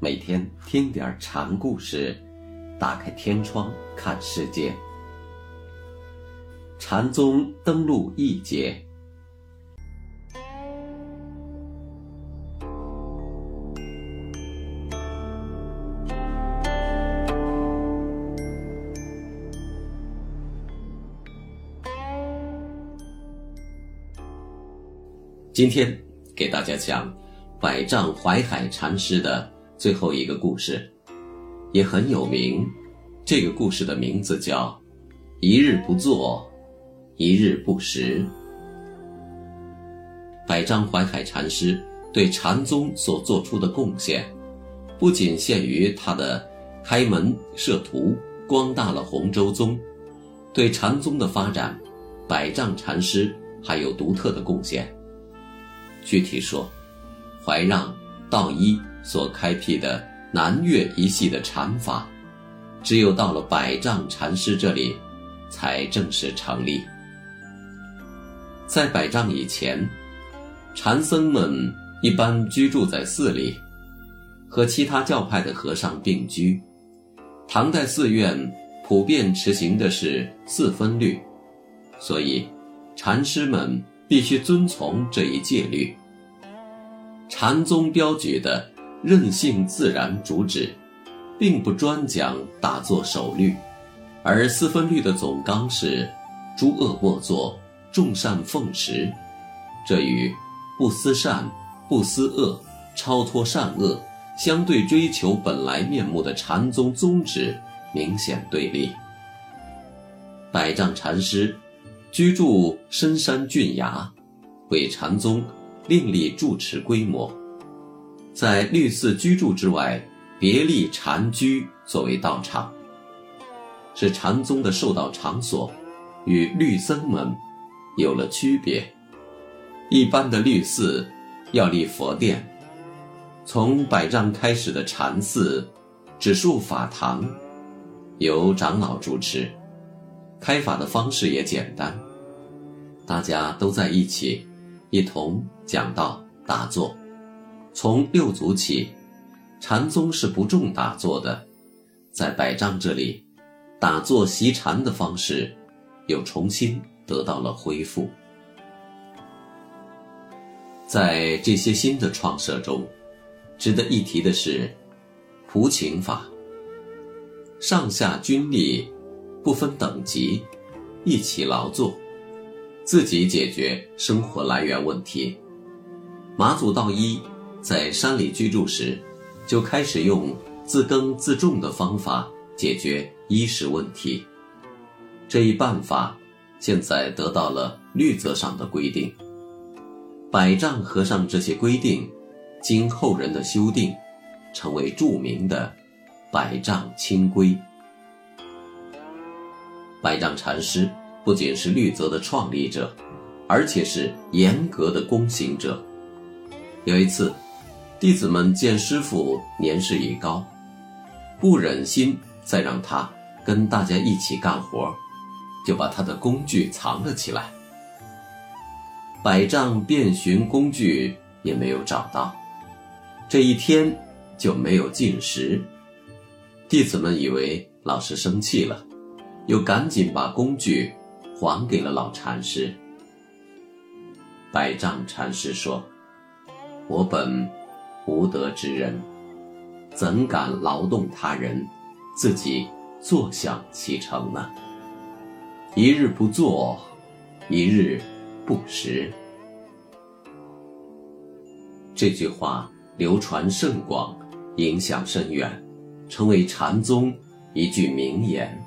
每天听点禅故事，打开天窗看世界。禅宗登陆一节。今天给大家讲百丈怀海禅师的最后一个故事，也很有名。这个故事的名字叫“一日不做，一日不食”。百丈怀海禅师对禅宗所做出的贡献，不仅限于他的开门设图，光大了洪州宗，对禅宗的发展，百丈禅师还有独特的贡献。具体说，怀让、道一所开辟的南岳一系的禅法，只有到了百丈禅师这里，才正式成立。在百丈以前，禅僧们一般居住在寺里，和其他教派的和尚并居。唐代寺院普遍实行的是四分律，所以禅师们。必须遵从这一戒律。禅宗标举的任性自然主旨，并不专讲打坐守律，而四分律的总纲是：诸恶莫作，众善奉持。这与不思善、不思恶、超脱善恶、相对追求本来面目的禅宗宗旨明显对立。百丈禅师。居住深山峻崖，为禅宗另立住持规模，在律寺居住之外，别立禅居作为道场，使禅宗的受道场所与律僧们有了区别。一般的律寺要立佛殿，从百丈开始的禅寺只树法堂，由长老主持。开法的方式也简单，大家都在一起，一同讲道打坐。从六祖起，禅宗是不重打坐的，在百丈这里，打坐习禅的方式又重新得到了恢复。在这些新的创设中，值得一提的是普请法，上下均力。不分等级，一起劳作，自己解决生活来源问题。马祖道一在山里居住时，就开始用自耕自种的方法解决衣食问题。这一办法现在得到了律则上的规定。百丈和尚这些规定，经后人的修订，成为著名的百丈清规。百丈禅师不仅是律则的创立者，而且是严格的躬行者。有一次，弟子们见师傅年事已高，不忍心再让他跟大家一起干活，就把他的工具藏了起来。百丈遍寻工具也没有找到，这一天就没有进食。弟子们以为老师生气了。又赶紧把工具还给了老禅师。百丈禅师说：“我本无德之人，怎敢劳动他人，自己坐享其成呢？一日不做，一日不食。”这句话流传甚广，影响深远，成为禅宗一句名言。